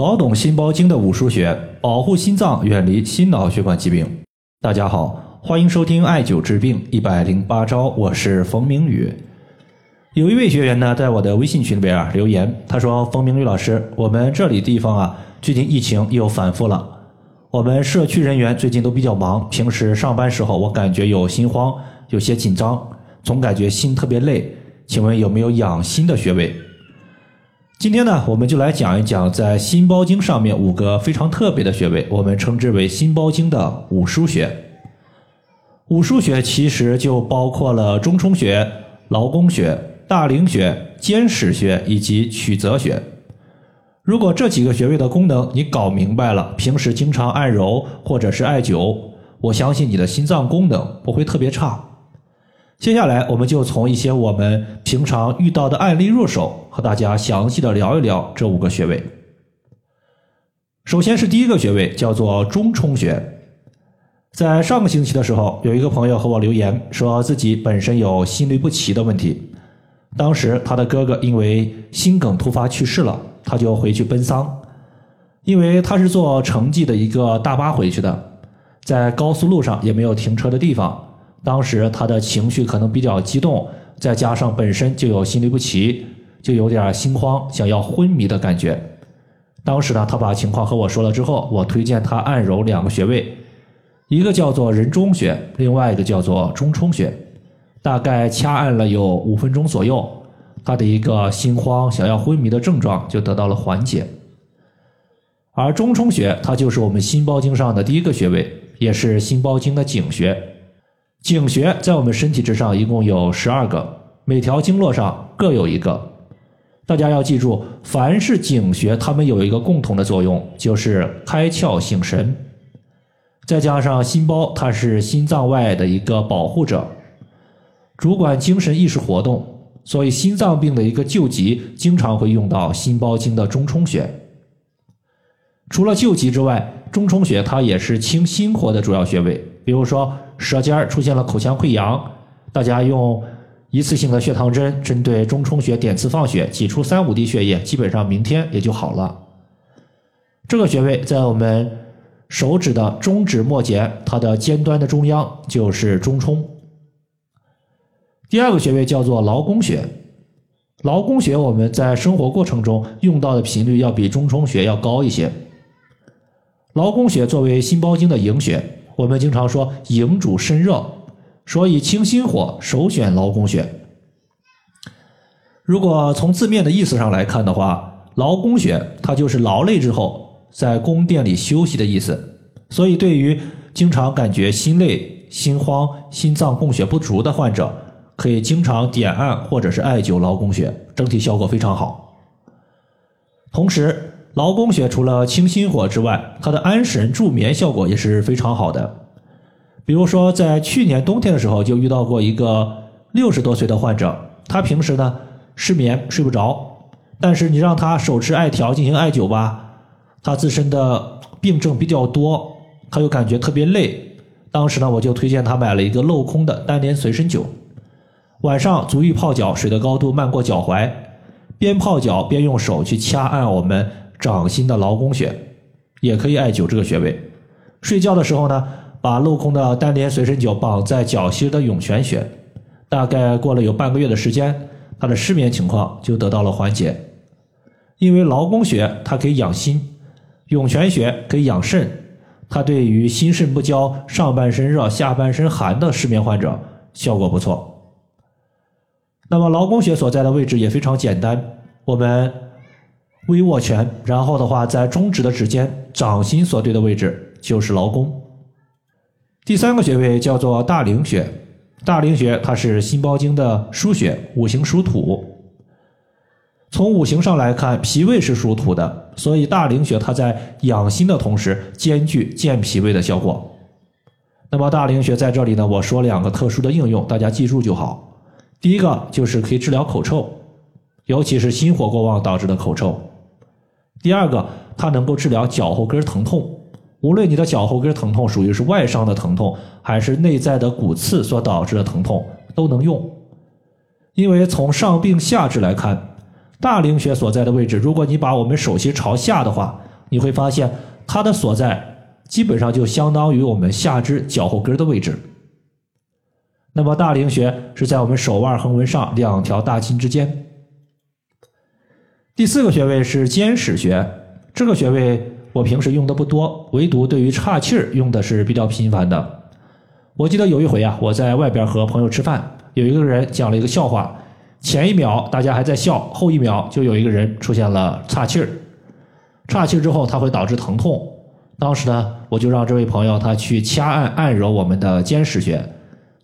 搞懂心包经的五腧穴，保护心脏，远离心脑血管疾病。大家好，欢迎收听艾灸治病一百零八招，我是冯明宇。有一位学员呢，在我的微信群里边啊留言，他说：“冯明宇老师，我们这里地方啊，最近疫情又反复了，我们社区人员最近都比较忙，平时上班时候我感觉有心慌，有些紧张，总感觉心特别累，请问有没有养心的穴位？”今天呢，我们就来讲一讲在心包经上面五个非常特别的穴位，我们称之为心包经的五腧穴。五腧穴其实就包括了中冲穴、劳宫穴、大陵穴、肩矢穴以及曲泽穴。如果这几个穴位的功能你搞明白了，平时经常按揉或者是艾灸，我相信你的心脏功能不会特别差。接下来，我们就从一些我们平常遇到的案例入手，和大家详细的聊一聊这五个穴位。首先是第一个穴位，叫做中冲穴。在上个星期的时候，有一个朋友和我留言，说自己本身有心律不齐的问题。当时他的哥哥因为心梗突发去世了，他就回去奔丧。因为他是坐城际的一个大巴回去的，在高速路上也没有停车的地方。当时他的情绪可能比较激动，再加上本身就有心律不齐，就有点心慌，想要昏迷的感觉。当时呢，他把情况和我说了之后，我推荐他按揉两个穴位，一个叫做人中穴，另外一个叫做中冲穴。大概掐按了有五分钟左右，他的一个心慌、想要昏迷的症状就得到了缓解。而中冲穴，它就是我们心包经上的第一个穴位，也是心包经的井穴。井穴在我们身体之上一共有十二个，每条经络上各有一个。大家要记住，凡是井穴，它们有一个共同的作用，就是开窍醒神。再加上心包，它是心脏外的一个保护者，主管精神意识活动，所以心脏病的一个救急，经常会用到心包经的中冲穴。除了救急之外，中冲穴它也是清心火的主要穴位，比如说。舌尖儿出现了口腔溃疡，大家用一次性的血糖针针对中冲穴点刺放血，挤出三五滴血液，基本上明天也就好了。这个穴位在我们手指的中指末节，它的尖端的中央就是中冲。第二个穴位叫做劳宫穴，劳宫穴我们在生活过程中用到的频率要比中冲穴要高一些。劳宫穴作为心包经的营穴。我们经常说营主身热，所以清心火首选劳宫穴。如果从字面的意思上来看的话，劳宫穴它就是劳累之后在宫殿里休息的意思。所以对于经常感觉心累、心慌、心脏供血不足的患者，可以经常点按或者是艾灸劳宫穴，整体效果非常好。同时，劳宫穴除了清心火之外，它的安神助眠效果也是非常好的。比如说，在去年冬天的时候，就遇到过一个六十多岁的患者，他平时呢失眠睡不着，但是你让他手持艾条进行艾灸吧，他自身的病症比较多，他又感觉特别累。当时呢，我就推荐他买了一个镂空的单联随身灸，晚上足浴泡脚，水的高度漫过脚踝，边泡脚边用手去掐按我们。掌心的劳宫穴，也可以艾灸这个穴位。睡觉的时候呢，把镂空的单联随身灸绑在脚心的涌泉穴。大概过了有半个月的时间，他的失眠情况就得到了缓解。因为劳宫穴它可以养心，涌泉穴可以养肾，它对于心肾不交、上半身热、下半身寒的失眠患者效果不错。那么劳宫穴所在的位置也非常简单，我们。微握拳，然后的话，在中指的指尖，掌心所对的位置就是劳宫。第三个穴位叫做大陵穴，大陵穴它是心包经的腧穴，五行属土。从五行上来看，脾胃是属土的，所以大陵穴它在养心的同时，兼具健脾胃的效果。那么大陵穴在这里呢，我说两个特殊的应用，大家记住就好。第一个就是可以治疗口臭，尤其是心火过旺导致的口臭。第二个，它能够治疗脚后跟疼痛，无论你的脚后跟疼痛属于是外伤的疼痛，还是内在的骨刺所导致的疼痛，都能用。因为从上病下治来看，大陵穴所在的位置，如果你把我们手心朝下的话，你会发现它的所在基本上就相当于我们下肢脚后跟的位置。那么大陵穴是在我们手腕横纹上两条大筋之间。第四个穴位是肩矢穴，这个穴位我平时用的不多，唯独对于岔气儿用的是比较频繁的。我记得有一回啊，我在外边和朋友吃饭，有一个人讲了一个笑话，前一秒大家还在笑，后一秒就有一个人出现了岔气儿。岔气之后，它会导致疼痛。当时呢，我就让这位朋友他去掐按按揉我们的肩矢穴，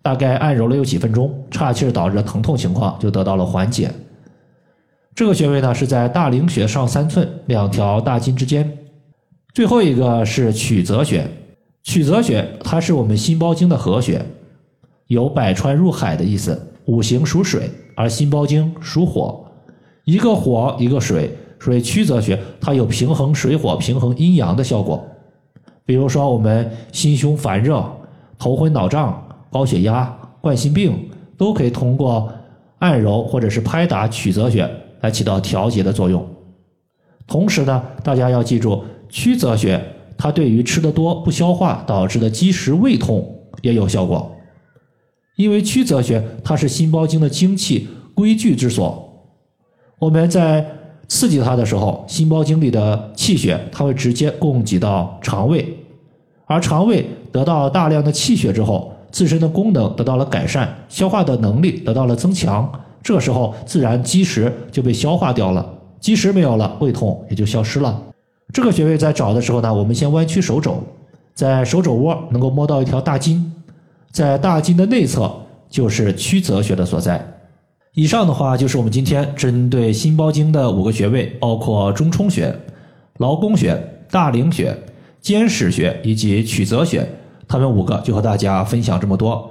大概按揉了有几分钟，岔气导致的疼痛情况就得到了缓解。这个穴位呢是在大陵穴上三寸两条大筋之间。最后一个是曲泽穴，曲泽穴它是我们心包经的合穴，有百川入海的意思。五行属水，而心包经属火，一个火一个水。所以曲泽穴它有平衡水火、平衡阴阳的效果。比如说我们心胸烦热、头昏脑胀、高血压、冠心病，都可以通过按揉或者是拍打曲泽穴来起到调节的作用。同时呢，大家要记住，曲泽穴它对于吃的多不消化导致的积食胃痛也有效果。因为曲泽穴它是心包经的精气归聚之所，我们在刺激它的时候，心包经里的气血它会直接供给到肠胃，而肠胃得到大量的气血之后，自身的功能得到了改善，消化的能力得到了增强，这个时候自然积食就被消化掉了，积食没有了，胃痛也就消失了。这个穴位在找的时候呢，我们先弯曲手肘，在手肘窝能够摸到一条大筋，在大筋的内侧就是曲泽穴的所在。以上的话就是我们今天针对心包经的五个穴位，包括中冲穴、劳宫穴、大陵穴、肩使穴以及曲泽穴，他们五个就和大家分享这么多。